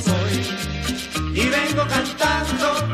soy y vengo cantando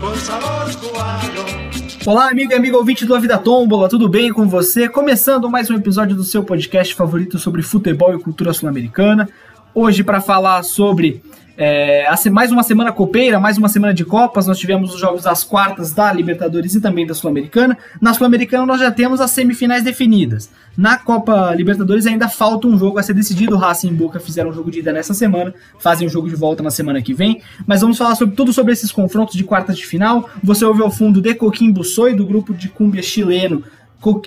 con sabor cubano. Olá, amigo e amigo ouvinte do A Vida Tombola, tudo bem com você? Começando mais um episódio do seu podcast favorito sobre futebol e cultura sul-americana. Hoje para falar sobre é, mais uma semana copeira, mais uma semana de Copas. Nós tivemos os jogos das quartas da Libertadores e também da Sul-Americana. Na Sul-Americana nós já temos as semifinais definidas. Na Copa Libertadores ainda falta um jogo a ser decidido. O Racing e Boca fizeram um jogo de ida nessa semana, fazem o um jogo de volta na semana que vem. Mas vamos falar sobre tudo sobre esses confrontos de quartas de final. Você ouve ao fundo de Coquimbo Soy, do grupo de cúmbia chileno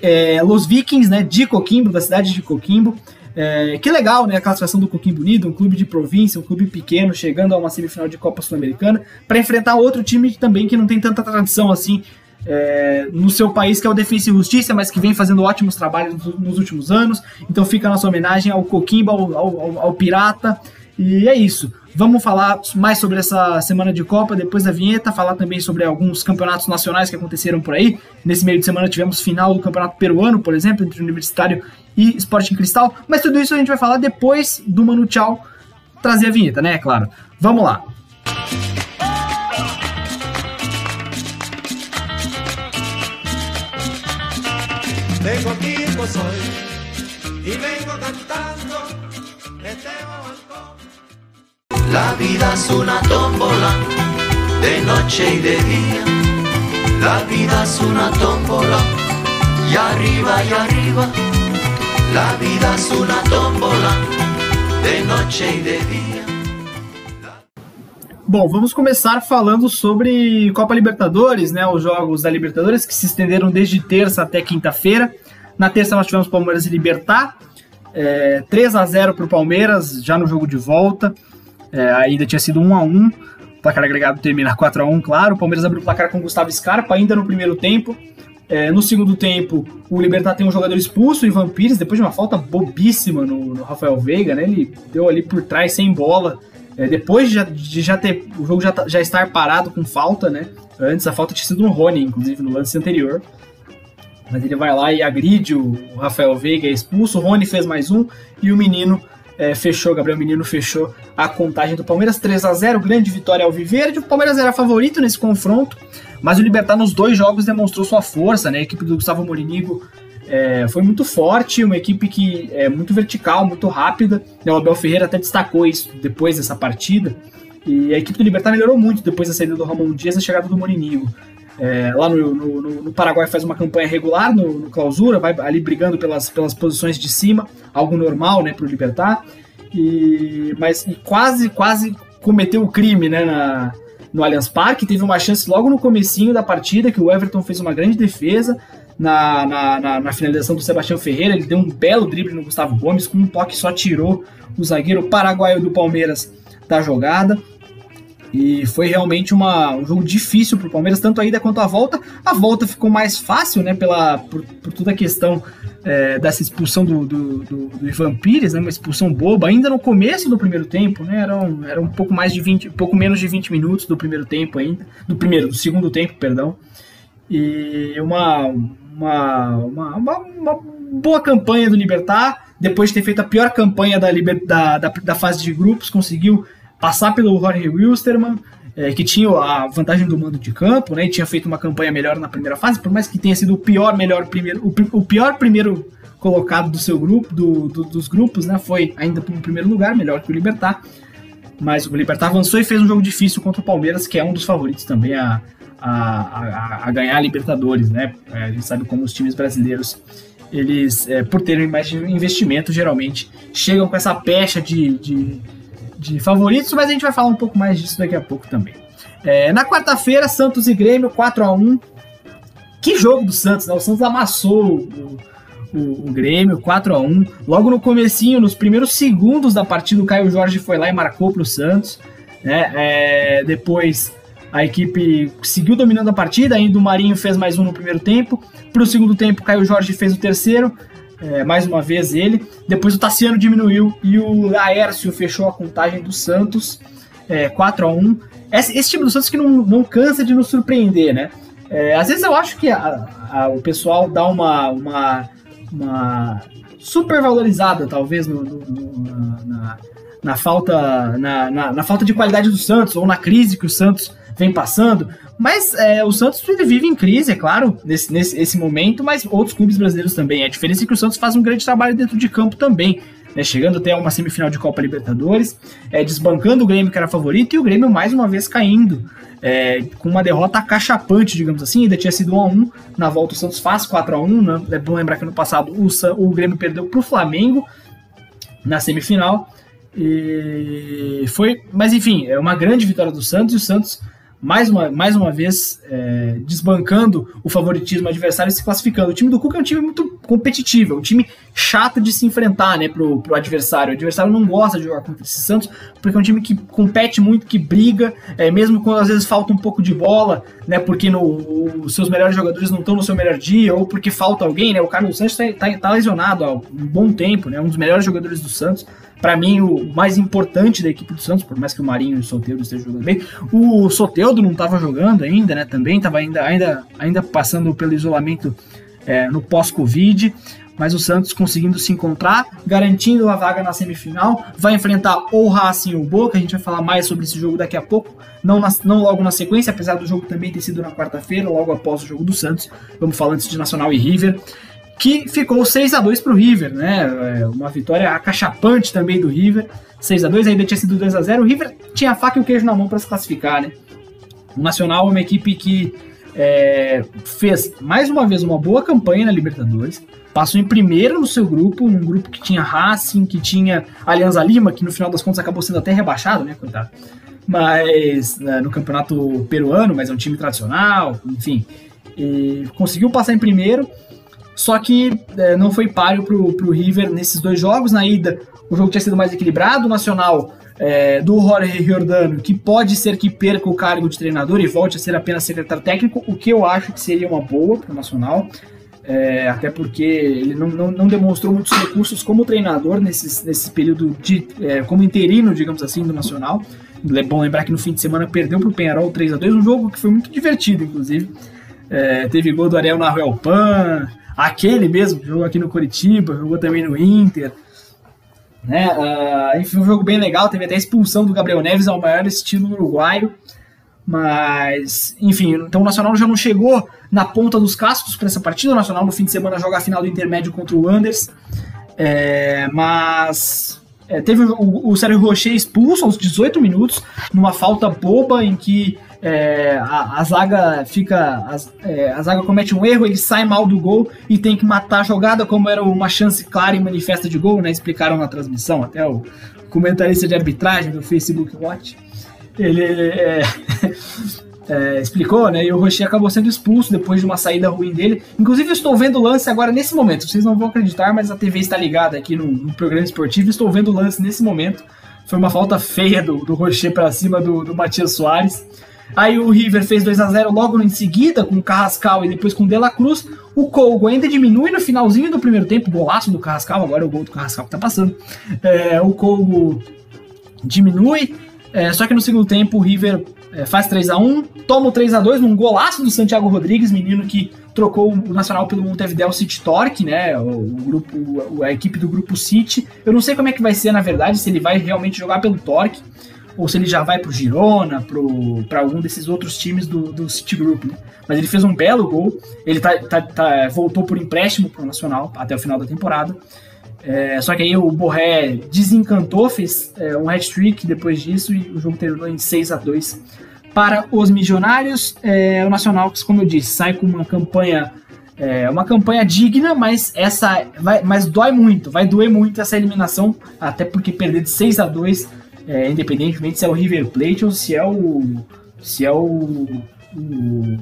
é, Los Vikings, né, de Coquimbo, da cidade de Coquimbo. É, que legal, né? A classificação do Coquimbo Unido, um clube de província, um clube pequeno, chegando a uma semifinal de Copa Sul-Americana, para enfrentar outro time também que não tem tanta tradição assim é, no seu país, que é o Defensa e Justiça, mas que vem fazendo ótimos trabalhos nos, últimos anos. Então fica a nossa homenagem ao Coquimbo, ao, ao, ao Pirata. E é isso. Vamos falar mais sobre essa semana de Copa depois da vinheta, falar também sobre alguns campeonatos nacionais que aconteceram por aí. Nesse meio de semana tivemos final do Campeonato Peruano, por exemplo, entre Universitário e Sporting Cristal. Mas tudo isso a gente vai falar depois do Manu Tchau trazer a vinheta, né? É claro. Vamos lá. Vengo vengo cantando La vida es una tómbola de noche y de día. La vida es una tómbola y arriba y arriba. La vida es una tómbola de noche y de dia. Bom, vamos começar falando sobre Copa Libertadores, né? Os jogos da Libertadores que se estenderam desde terça até quinta-feira. Na terça nós tivemos Palmeiras e Libertar, é, 3 a 0 para o Palmeiras, já no jogo de volta. É, ainda tinha sido 1 a 1 O placar agregado termina 4 a 1 claro. O Palmeiras abriu o placar com Gustavo Scarpa ainda no primeiro tempo. É, no segundo tempo, o Libertar tem um jogador expulso, o Ivan Pires, depois de uma falta bobíssima no, no Rafael Veiga, né? Ele deu ali por trás sem bola. É, depois de já, de já, ter o jogo já, tá, já estar parado com falta, né? Antes a falta tinha sido no Rony, inclusive, no lance anterior. Mas ele vai lá e agride o Rafael Veiga, é expulso. O Rony fez mais um e o menino é, fechou, Gabriel Menino fechou a contagem do Palmeiras 3 a 0 grande vitória ao Viverde. O Palmeiras era favorito nesse confronto, mas o Libertar nos dois jogos demonstrou sua força, né? A equipe do Gustavo Morinigo é, foi muito forte, uma equipe que é muito vertical, muito rápida. O Abel Ferreira até destacou isso depois dessa partida. E a equipe do Libertar melhorou muito depois da saída do Ramon Dias e a chegada do Morinigo. É, lá no, no, no, Paraguai faz uma campanha regular no, no, clausura, vai ali brigando pelas, pelas posições de cima, algo normal né, para o Libertar, e, mas e quase, quase cometeu o crime né, na, no Allianz Parque, teve uma chance logo no comecinho da partida, que o Everton fez uma grande defesa, na, na, na, na, finalização do Sebastião Ferreira. Ele deu um belo drible no Gustavo Gomes, com um toque só tirou o zagueiro paraguaio do Palmeiras da jogada. E foi realmente uma, um jogo difícil para o Palmeiras, tanto a ida quanto a volta. A volta ficou mais fácil, né, pela, por, por toda a questão é, dessa expulsão do, do, do, do, Ivan Pires, né, uma expulsão boba, ainda no começo do primeiro tempo, né, era um, era um pouco mais de 20, pouco menos de 20 minutos do primeiro tempo ainda, do primeiro, do segundo tempo, perdão. E uma, uma, uma, uma, uma boa campanha do Libertar, depois de ter feito a pior campanha da, da, da, da fase de grupos, conseguiu passar pelo Jorge Wilstermann, é, que tinha a vantagem do mando de campo, né, e tinha feito uma campanha melhor na primeira fase, por mais que tenha sido o pior, melhor primeiro, o, o pior primeiro colocado do seu grupo, do, do, dos grupos, né, foi ainda no primeiro lugar, melhor que o Libertar, mas o Libertar avançou e fez um jogo difícil contra o Palmeiras, que é um dos favoritos também a, a, a, a ganhar a Libertadores, né, é, a gente sabe como os times brasileiros eles, é, por terem mais investimento, geralmente chegam com essa pecha de, de de favoritos, mas a gente vai falar um pouco mais disso daqui a pouco também. É, na quarta-feira, Santos e Grêmio 4 a 1 Que jogo do Santos, né? O Santos amassou o, o, o Grêmio 4 a 1 Logo no comecinho, nos primeiros segundos da partida, o Caio Jorge foi lá e marcou para o Santos. Né? É, depois a equipe seguiu dominando a partida, ainda o Marinho fez mais um no primeiro tempo. Para o segundo tempo, Caio Jorge fez o terceiro é, mais uma vez ele. Depois o Tassiano diminuiu e o Laércio fechou a contagem do Santos, é, 4 a 1 esse, esse time do Santos que não, não cansa de nos surpreender, né? É, às vezes eu acho que a, a, o pessoal dá uma, uma, uma supervalorizada, talvez, no, no, no, na, na, falta, na, na, na, falta de qualidade do Santos, ou na crise que o Santos vem passando. Mas é, o Santos ele vive em crise, é claro, nesse, nesse esse momento, mas outros clubes brasileiros também. A diferença é que o Santos faz um grande trabalho dentro de campo também. Né, chegando até uma semifinal de Copa Libertadores, é, desbancando o Grêmio que era favorito e o Grêmio mais uma vez caindo é, com uma derrota cachapante, digamos assim, ainda tinha sido 1x1, na volta o Santos faz 4x1, né? é bom lembrar que no passado o, o Grêmio perdeu para o Flamengo na semifinal, e foi, mas enfim, é uma grande vitória do Santos e o Santos mais uma, mais uma vez é, desbancando o favoritismo adversário e se classificando. O time do Cuca é um time muito competitivo, é um time chato de se enfrentar né, pro, pro adversário. O adversário não gosta de jogar contra esse Santos, porque é um time que compete muito, que briga, é, mesmo quando às vezes falta um pouco de bola, né, porque no, os seus melhores jogadores não estão no seu melhor dia, ou porque falta alguém, né, o Carlos Santos está tá, tá lesionado há um bom tempo, né, um dos melhores jogadores do Santos, para mim, o mais importante da equipe do Santos, por mais que o Marinho e o Soteudo estejam jogando bem. O Soteudo não estava jogando ainda, né? Também estava ainda, ainda, ainda passando pelo isolamento é, no pós-Covid. Mas o Santos conseguindo se encontrar, garantindo a vaga na semifinal, vai enfrentar ou o Racing ou o Boca. A gente vai falar mais sobre esse jogo daqui a pouco, não, na, não logo na sequência, apesar do jogo também ter sido na quarta-feira, logo após o jogo do Santos. Vamos falar antes de Nacional e River que ficou 6 a 2 para o River, né? É, uma vitória acachapante também do River. 6 a 2 ainda tinha sido 2 a 0 O River tinha a faca e o queijo na mão para se classificar, né? O Nacional é uma equipe que é, fez mais uma vez uma boa campanha na Libertadores. Passou em primeiro no seu grupo, um grupo que tinha Racing, que tinha Alianza Lima, que no final das contas acabou sendo até rebaixado, né, coitado. Mas né, no campeonato peruano, mas é um time tradicional, enfim. E conseguiu passar em primeiro só que é, não foi páreo pro, pro River nesses dois jogos. Na ida, o jogo tinha sido mais equilibrado. O Nacional é, do Jorge Giordano, que pode ser que perca o cargo de treinador e volte a ser apenas secretário técnico, o que eu acho que seria uma boa para o Nacional. É, até porque ele não, não, não, demonstrou muitos recursos como treinador nesse, nesse período de, é, como interino, digamos assim, do Nacional. É bom lembrar que no fim de semana perdeu para o Penharol 3 a 2 um jogo que foi muito divertido, inclusive. É, teve gol do Ariel Nahuel aquele mesmo, que jogou aqui no Curitiba, jogou também no Inter. Né? Uh, enfim, um jogo bem legal, teve até a expulsão do Gabriel Neves ao maior estilo uruguaio. Mas, enfim, então o Nacional já não chegou na ponta dos cascos para essa partida. O Nacional no fim de semana joga a final do intermédio contra o Anders. É, mas é, teve o, o Sérgio Rocher expulso aos 18 minutos, numa falta boba em que é, a, a, zaga fica. A, é, a, zaga comete um erro, ele sai mal do gol e tem que matar a jogada, como era uma chance clara e manifesta de gol, né? Explicaram na transmissão, até o comentarista de arbitragem do Facebook Watch. Ele é, é, explicou, né? E o Rocher acabou sendo expulso depois de uma saída ruim dele. Inclusive, estou vendo o lance agora nesse momento. Vocês não vão acreditar, mas a TV está ligada aqui no, no programa esportivo. Estou vendo o lance nesse momento. Foi uma falta feia do, do Rocher para cima do, do Matias Soares. Aí o River fez 2 a 0 logo em seguida, com o Carrascal e depois com o De La Cruz. O Colgo ainda diminui no finalzinho do primeiro tempo, golaço do Carrascal, agora é o gol do Carrascal que tá passando. É, o Colgo diminui, é, só que no segundo tempo o River é, faz 3 a 1 toma o 3 a 2 num golaço do Santiago Rodrigues, menino que trocou o Nacional pelo Montevideo City Torque, né? O, o, grupo, a equipe do grupo City. Eu não sei como é que vai ser, na verdade, se ele vai realmente jogar pelo Torque ou se ele já vai pro Girona, para algum desses outros times do, do City Group, né? Mas ele fez um belo gol, ele tá, tá, tá voltou por empréstimo pro Nacional até o final da temporada. É, só que aí o Borré desencantou, fez é, um hat-trick depois disso e o jogo terminou em 6 a 2 para os Milionários. É, o Nacional, como eu disse, sai com uma campanha é uma campanha digna, mas essa vai, mas dói muito, vai doer muito essa eliminação, até porque perder de 6 a 2 é, independentemente se é o River Plate ou se é o se é o, o,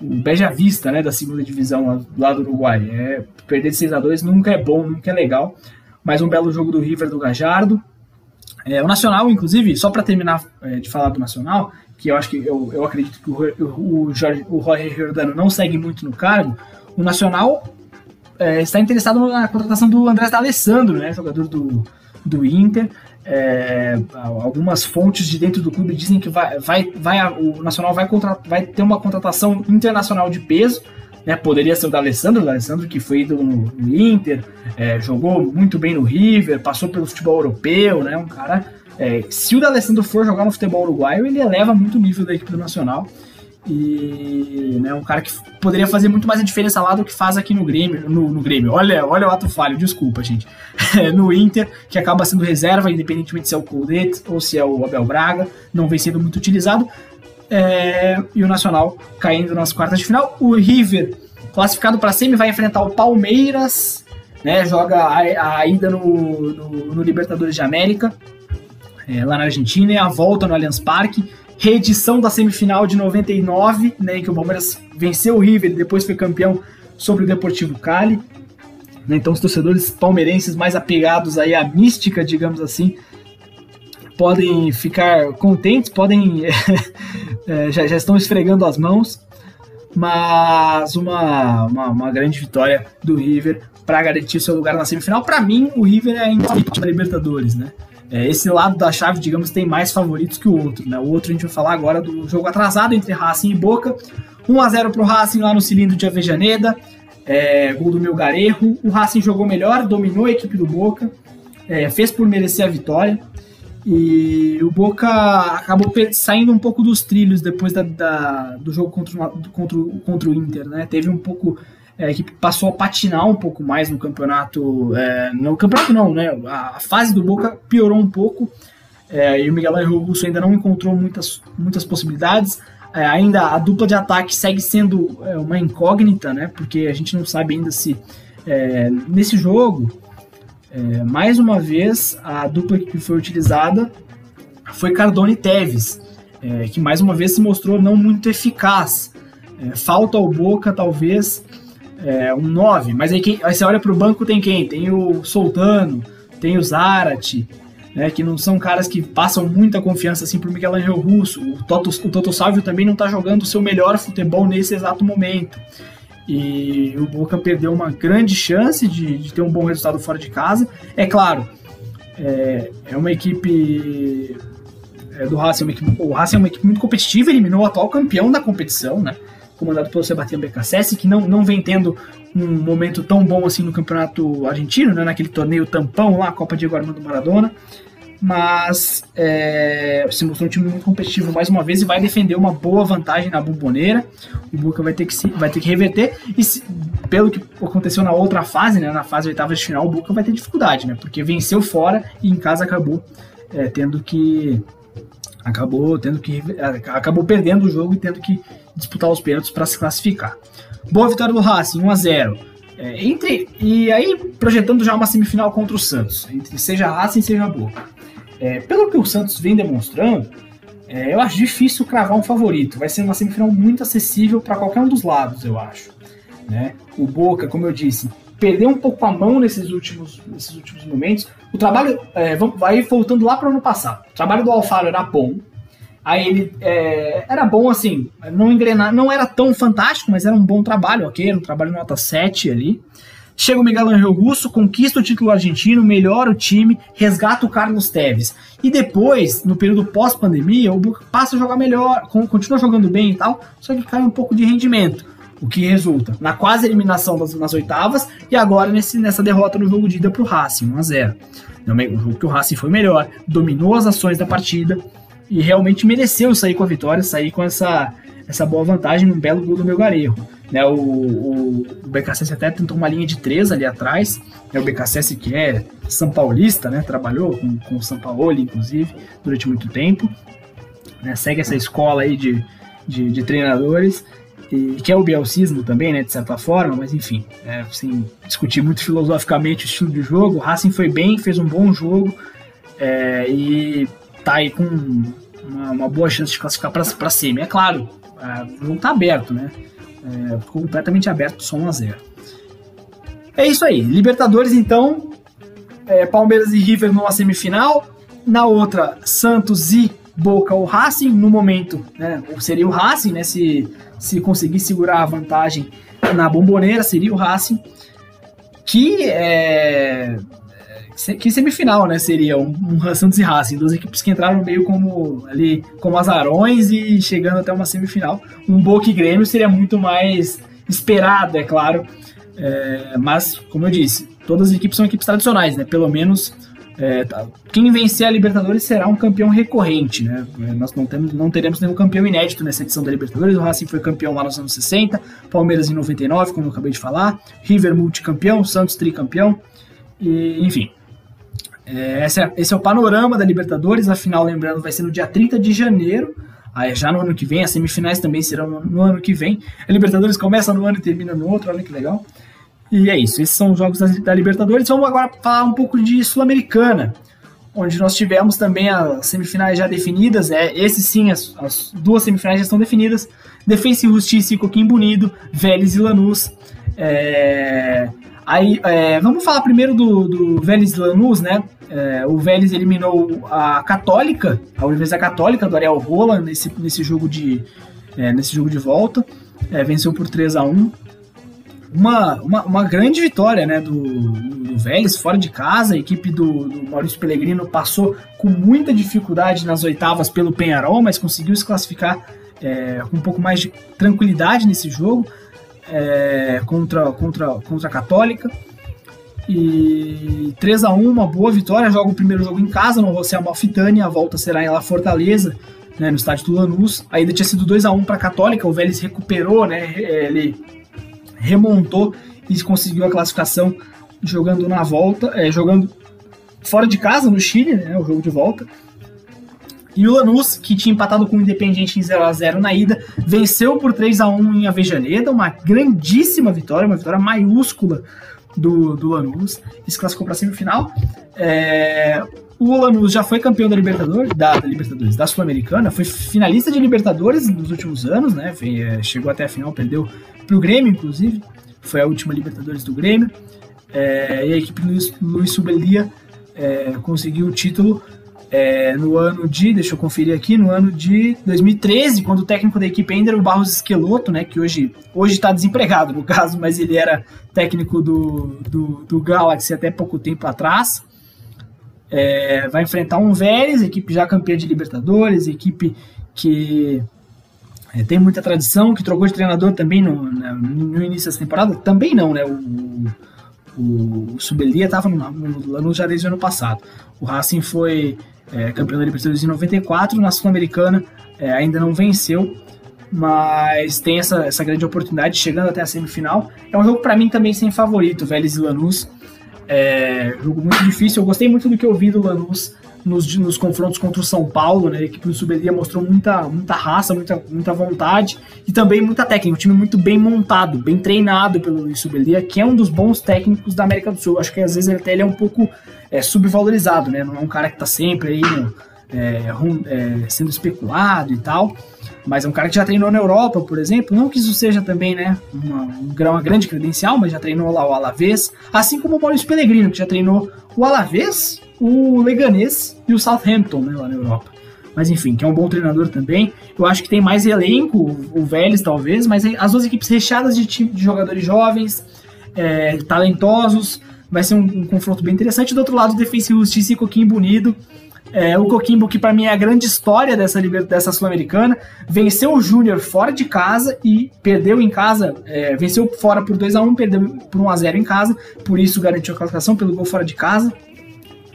o Beja Vista, né, da segunda divisão lá do Uruguai. É, perder de 6 a 2 nunca é bom, nunca é legal, mas um belo jogo do River do Gajardo. É, o Nacional, inclusive, só para terminar é, de falar do Nacional, que eu acho que eu, eu acredito que o, o, Jorge, o Giordano não segue muito no cargo, o Nacional é, está interessado na contratação do Andrés D'Alessandro, né, jogador do, do Inter. É, algumas fontes de dentro do clube dizem que vai, vai, vai o Nacional vai, vai ter uma contratação internacional de peso né? Poderia ser o D'Alessandro, o D'Alessandro que foi do, no, no Inter, é, jogou muito bem no River, passou pelo futebol europeu, né? Um cara. É, se o D'Alessandro for jogar no futebol uruguaio, ele eleva muito o nível da equipe do Nacional. E né, um cara que poderia fazer muito mais a diferença lá do que faz aqui no Grêmio. No, no Grêmio. Olha, olha o ato falho, desculpa, gente. no Inter, que acaba sendo reserva, independentemente se é o Coldet ou se é o Abel Braga, não vem sendo muito utilizado. É, e o Nacional caindo nas quartas de final. O River, classificado para semi, vai enfrentar o Palmeiras, né, joga a, a ida no, no, no, Libertadores de América, é, lá na Argentina, e a volta no Allianz Parque. Reedição da semifinal de 99, né, em que o Palmeiras venceu o River e depois foi campeão sobre o Deportivo Cali. Né, então os torcedores palmeirenses mais apegados aí à mística, digamos assim, podem ficar contentes, podem é, já, já, estão esfregando as mãos, mas uma, uma, uma grande vitória do River para garantir seu lugar na semifinal. Para mim, o River é ainda da Libertadores, né? É, esse lado da chave, digamos, tem mais favoritos que o outro. Né? O outro a gente vai falar agora do jogo atrasado entre Racing e Boca. 1 a 0 para o Racing lá no cilindro de Avejaneda. É, gol do Melgarejo. O Racing jogou melhor, dominou a equipe do Boca, é, fez por merecer a vitória. E o Boca acabou saindo um pouco dos trilhos depois da, da do jogo contra, contra, contra o Inter, né? Teve um pouco. É, equipe passou a patinar um pouco mais no campeonato. É, no campeonato não, né? A, a, fase do Boca piorou um pouco. É, e o Miguel Angel Russo ainda não encontrou muitas, muitas possibilidades. É, ainda a dupla de ataque segue sendo é, uma incógnita, né? Porque a gente não sabe ainda se é, nesse jogo mais uma vez, a dupla que foi utilizada foi Cardone e Teves, que mais uma vez se mostrou não muito eficaz. Falta ao Boca, talvez, é, um 9, mas aí, quem, aí você olha para o banco, tem quem? Tem o Soltano, tem o Zarate, né, que não são caras que passam muita confiança assim para o Miguel Angel Russo. O Toto, o Toto Salvio também não está jogando o seu melhor futebol nesse exato momento. E o Boca perdeu uma grande chance de, de ter um bom resultado fora de casa. É claro, é, é uma equipe é, do Racing, é uma equipe, o Racing é uma equipe muito competitiva, eliminou o atual campeão da competição, né? Comandado pelo Sebastião BKSS, que não, não vem tendo um momento tão bom assim no campeonato argentino, né? Naquele torneio tampão lá, Copa Diego Armando Maradona mas é, se mostrou um time muito competitivo mais uma vez e vai defender uma boa vantagem na bomboneira. O Boca vai ter que, se, vai ter que reverter e se, pelo que aconteceu na outra fase, né, na fase oitava de final, o Boca vai ter dificuldade, né, porque venceu fora e em casa acabou é, tendo que acabou tendo que acabou perdendo o jogo e tendo que disputar os pênaltis para se classificar. Boa vitória do Racing, 1 a 0. É, entre e aí projetando já uma semifinal contra o Santos, entre seja Racing seja Boca. É, pelo que o Santos vem demonstrando, é, eu acho difícil cravar um favorito. Vai ser uma semifinal muito acessível para qualquer um dos lados, eu acho. Né? O Boca, como eu disse, perdeu um pouco a mão nesses últimos, nesses últimos momentos. O trabalho é, vai voltando lá para o ano passado. O trabalho do Alfaro era bom. Aí ele é, era bom assim, não engrenar, não era tão fantástico, mas era um bom trabalho, ok? Era um trabalho nota 7 ali. Chega o Miguel Angel Russo, conquista o título argentino, melhora o time, resgata o Carlos Teves. E depois, no período pós-pandemia, o Boca passa a jogar melhor, continua jogando bem e tal, só que cai um pouco de rendimento. O que resulta na quase eliminação das, nas oitavas e agora nesse, nessa derrota no jogo de ida para o Racing, 1x0. O jogo que o Racing foi melhor, dominou as ações da partida e realmente mereceu sair com a vitória, sair com essa, essa boa vantagem num belo gol do meu Garejo. Né, o, o, o BKSS até tentou uma linha de três ali atrás. Né, o BKSS que é São Paulista, né, trabalhou com, com o São Paulo, inclusive, durante muito tempo. Né, segue essa escola aí de, de, de treinadores. E, que é o bielcismo também, né, de certa forma, mas enfim, é, discutir muito filosoficamente o estilo de jogo, o Racing foi bem, fez um bom jogo é, e tá aí com uma, uma boa chance de classificar para semi. É claro, é, o jogo tá aberto, né? É, completamente aberto, só 1 a 0 É isso aí. Libertadores, então. É, Palmeiras e River numa semifinal. Na outra, Santos e Boca ou Racing. No momento, né, seria o Racing, né? Se, se conseguir segurar a vantagem na bomboneira, seria o Racing. Que é que semifinal, né? Seria um, um Santos e Racing, duas equipes que entraram meio como ali como azarões e chegando até uma semifinal. Um Boca e Grêmio seria muito mais esperado, é claro. É, mas, como eu disse, todas as equipes são equipes tradicionais, né? Pelo menos é, tá. quem vencer a Libertadores será um campeão recorrente, né? É, nós não, temos, não teremos nenhum campeão inédito nessa edição da Libertadores. O Racing foi campeão lá nos anos 60, Palmeiras em 99, como eu acabei de falar, River multicampeão, Santos tricampeão, e, enfim. É, esse, é, esse é o panorama da Libertadores. A final, lembrando, vai ser no dia 30 de janeiro. Aí já no ano que vem, as semifinais também serão no, no ano que vem. A Libertadores começa no ano e termina no outro, olha que legal. E é isso, esses são os jogos da, da Libertadores. Vamos agora falar um pouco de Sul-Americana, onde nós tivemos também as semifinais já definidas. É, esses sim, as, as duas semifinais já estão definidas. Defensa e Justiça e Coquimbo Unido, Vélez e Lanús. É, aí, é, vamos falar primeiro do, do Vélez e Lanús, né? É, o Vélez eliminou a Católica, a Universidade Católica do Ariel Rola nesse, nesse jogo de é, nesse jogo de volta. É, venceu por 3 a 1 uma, uma, uma, grande vitória né, do, do Vélez fora de casa. A equipe do, do, Maurício Pellegrino passou com muita dificuldade nas oitavas pelo Penharol, mas conseguiu se classificar é, com um pouco mais de tranquilidade nesse jogo é, contra, contra, contra a Católica. E 3 a 1 uma boa vitória. Joga o primeiro jogo em casa no José Amalfitani. A volta será em La Fortaleza, né, no estádio do Lanús. A ida tinha sido 2 a 1 para a Católica. O Vélez recuperou, né, ele remontou e conseguiu a classificação jogando na volta, é, jogando fora de casa no Chile, né, o jogo de volta. E o Lanús, que tinha empatado com o Independiente em 0 a 0 na ida, venceu por 3 a 1 em Avejaneda, uma grandíssima vitória, uma vitória maiúscula do, do Lanús, se classificou para a semifinal. É, o Lanús já foi campeão da Libertadores, da, da Libertadores, da Sul-Americana, foi finalista de Libertadores nos últimos anos, né? Foi, é, chegou até a final, perdeu para o Grêmio, inclusive. Foi a última Libertadores do Grêmio. É, e a equipe Luiz, Luiz Subelia é, conseguiu o título é, no ano de, deixa eu conferir aqui, no ano de 2013, quando o técnico da equipe ainda era o Barros Esqueloto, né, que hoje está desempregado no caso, mas ele era técnico do, do, do Galaxy até pouco tempo atrás. É, vai enfrentar um Vélez, equipe já campeã de Libertadores, equipe que é, tem muita tradição, que trocou de treinador também no, no início dessa temporada. Também não, né? O, o, o Subelia estava no, no Lanús já desde o ano passado. O Racing foi é, campeão da Libertadores em 94, na Sul-Americana é, ainda não venceu, mas tem essa, essa grande oportunidade chegando até a semifinal. É um jogo para mim também sem favorito, Vélez e Lanús. É, jogo muito difícil. Eu gostei muito do que eu vi do Lanús nos, nos confrontos contra o São Paulo, né? A equipe do Subelia mostrou muita, muita raça, muita, muita vontade e também muita técnica. Um time muito bem montado, bem treinado pelo Luiz Subelia, que é um dos bons técnicos da América do Sul. Acho que às vezes ele até ele é um pouco é, subvalorizado, né? Não é um cara que tá sempre aí no, é, é, sendo especulado e tal. Mas é um cara que já treinou na Europa, por exemplo. Não que isso seja também, né, uma, uma grande credencial, mas já treinou lá o Alavés. Assim como o Maurício Pellegrino, que já treinou o Alavés, o Leganês e o Southampton, né, lá na Europa. Mas enfim, que é um bom treinador também. Eu acho que tem mais elenco, o Vélez talvez, mas as duas equipes recheadas de, time, de jogadores jovens, é, talentosos. Vai ser um, um, confronto bem interessante. Do outro lado, Defensa e Justiça e Coquimbo Unido. É, o Coquimbo, que para mim é a grande história dessa, dessa Sul-Americana, venceu o Júnior fora de casa e perdeu em casa, é, venceu fora por 2 a 1 perdeu por 1 a 0 em casa, por isso garantiu a classificação pelo gol fora de casa.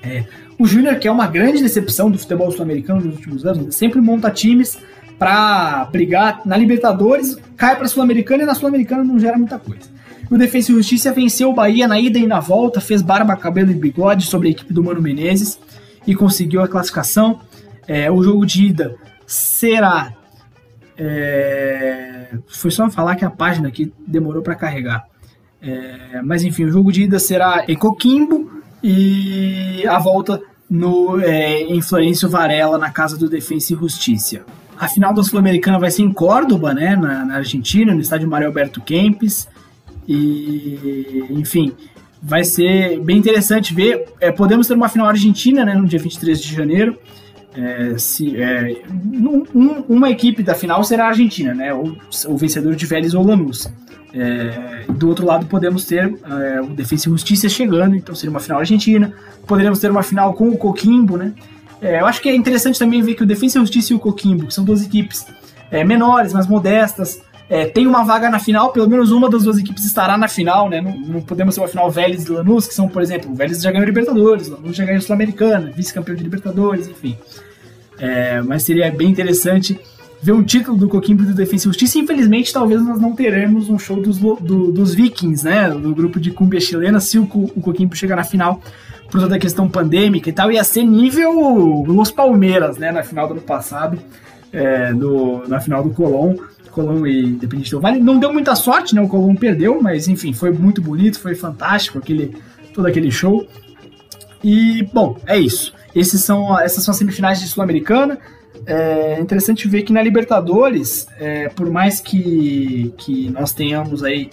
É, o Júnior, que é uma grande decepção do futebol sul-americano nos últimos anos, sempre monta times para brigar na Libertadores, cai para Sul-Americana e na Sul-Americana não gera muita coisa. O Defensa e Justiça venceu o Bahia na ida e na volta, fez barba, cabelo e bigode sobre a equipe do Mano Menezes e conseguiu a classificação. É, o jogo de ida será. É, foi só falar que a página aqui demorou para carregar. É, mas enfim, o jogo de ida será em Coquimbo, e a volta no, é, em Florencio Varela, na Casa do Defensa e Justiça. A final da Sul-Americana vai ser em Córdoba, né, na, na, Argentina, no estádio Mário Alberto Kempes. E, enfim, vai ser bem interessante ver. É, podemos ter uma final argentina né, no dia 23 de janeiro. É, se, é, um, uma equipe da final será a Argentina, né, o, vencedor de Vélez ou Lanús. É, do outro lado, podemos ter é, o Defensa e Justiça chegando, então seria uma final argentina. Poderíamos ter uma final com o Coquimbo, né? É, eu acho que é interessante também ver que o Defensa e Justiça e o Coquimbo, que são duas equipes é, menores, mas modestas, é, tem uma vaga na final, pelo menos uma das duas equipes estará na final, né? Não, não podemos ser uma final Vélez e Lanús, que são, por exemplo, o Vélez já ganhou Libertadores, Lanús já ganhou Sul-Americana, vice-campeão de Libertadores, enfim. É, mas seria bem interessante ver um título do Coquimbo do Defensa e Justiça. Infelizmente, talvez nós não teremos um show dos, do, dos Vikings, né? Do grupo de cumbia chilena, se o, o Coquimbo chegar na final por toda a questão pandêmica e tal, ia ser nível Los Palmeiras, né? Na final do ano passado, é, do, na final do Colón. Colón e Independente do Vale. Não deu muita sorte, né? O Colón perdeu, mas enfim, foi muito bonito, foi fantástico aquele, todo aquele show. E, bom, é isso. Esses são, essas são as semifinais de Sul-Americana. É interessante ver que na Libertadores, é, por mais que, que nós tenhamos aí.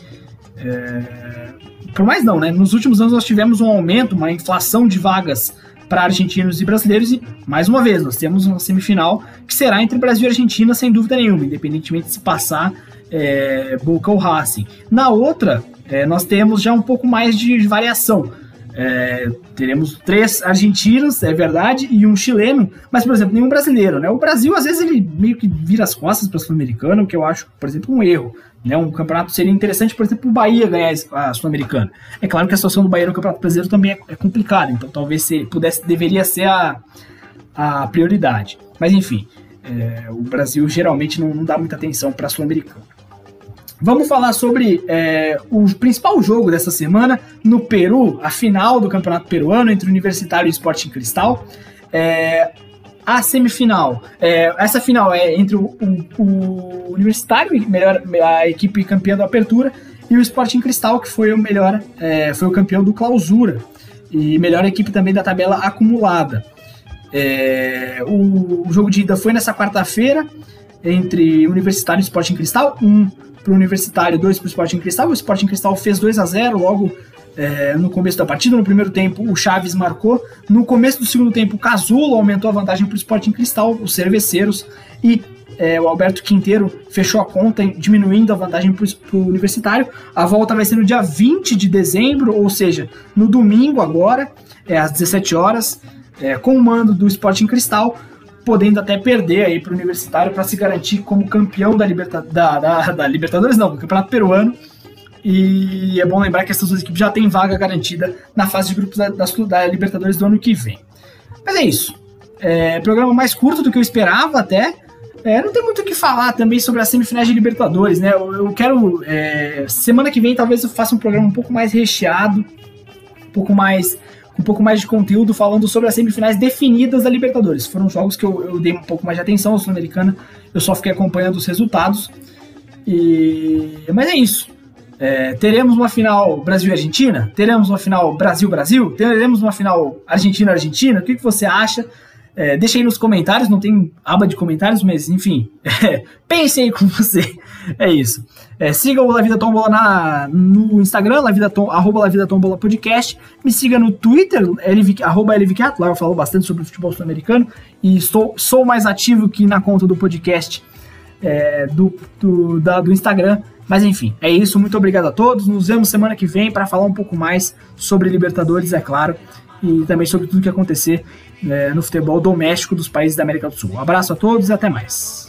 É, por mais não, né? Nos últimos anos nós tivemos um aumento, uma inflação de vagas para argentinos e brasileiros. E, mais uma vez, nós temos uma semifinal que será entre Brasil e Argentina, sem dúvida nenhuma, independentemente de se passar é, Boca ou Racing. Na outra, é, nós temos já um pouco mais de variação. É, teremos três argentinos, é verdade, e um chileno, mas, por exemplo, nenhum brasileiro, né? O Brasil, às vezes, ele meio que vira as costas para o sul-americano, que eu acho, por exemplo, um erro. Né? Um campeonato seria interessante, por exemplo, o Bahia ganhar a Sul-Americana. É claro que a situação do Bahia no Campeonato Brasileiro também é, é complicada, então talvez se pudesse, deveria ser a, a prioridade. Mas enfim, é, o Brasil geralmente não, não dá muita atenção para a Sul-Americana. Vamos falar sobre é, o principal jogo dessa semana no Peru, a final do Campeonato Peruano entre Universitário e Sporting Cristal. É, a semifinal, é, essa final é entre o, o, o, Universitário, melhor, a equipe campeã da Apertura, e o Sporting Cristal, que foi o melhor, é, foi o campeão do Clausura e melhor equipe também da tabela acumulada. É, o, o, jogo de ida foi nessa quarta-feira entre Universitário e Sporting Cristal, um para o Universitário, dois para o Sporting Cristal. O Sporting Cristal fez 2 a 0 logo é, no começo da partida. No primeiro tempo, o Chaves marcou. No começo do segundo tempo, o Casulo aumentou a vantagem para o Sporting Cristal, os cerveceiros. E é, o Alberto Quinteiro fechou a conta, diminuindo a vantagem para o Universitário. A volta vai ser no dia 20 de dezembro, ou seja, no domingo agora, é, às 17 horas, é, com o mando do Sporting Cristal, podendo até perder aí para o Universitário para se garantir como campeão da, liberta da, da, da Libertadores, não, do Campeonato Peruano e é bom lembrar que essas duas equipes já têm vaga garantida na fase de grupos da, da, Libertadores do ano que vem. Mas é isso. É, programa mais curto do que eu esperava até. É, não tem muito o que falar também sobre as semifinais de Libertadores, né? Eu, eu quero. É, semana que vem talvez eu faça um programa um pouco mais recheado, um pouco mais. Um pouco mais de conteúdo falando sobre as semifinais definidas da Libertadores. Foram jogos que eu, eu dei um pouco mais de atenção, a Sul-Americana eu só fiquei acompanhando os resultados. E... Mas é isso. É, teremos uma final Brasil-Argentina? Teremos uma final Brasil-Brasil? Teremos uma final Argentina-Argentina? O que, que você acha? É, deixa aí nos comentários, não tem aba de comentários, mas enfim, é, pense aí com você. É isso. É, siga o La Vida Tombola na, no Instagram, La Vida Tom, arroba La Vida Tombola Podcast. Me siga no Twitter, LV, arroba lá eu falo bastante sobre o futebol sul-americano e estou, sou mais ativo que na conta do podcast é, do, do, da, do Instagram. Mas enfim, é isso. Muito obrigado a todos. Nos vemos semana que vem para falar um pouco mais sobre Libertadores, é claro, e também sobre tudo que acontecer é, no futebol doméstico dos países da América do Sul. Um abraço a todos e até mais.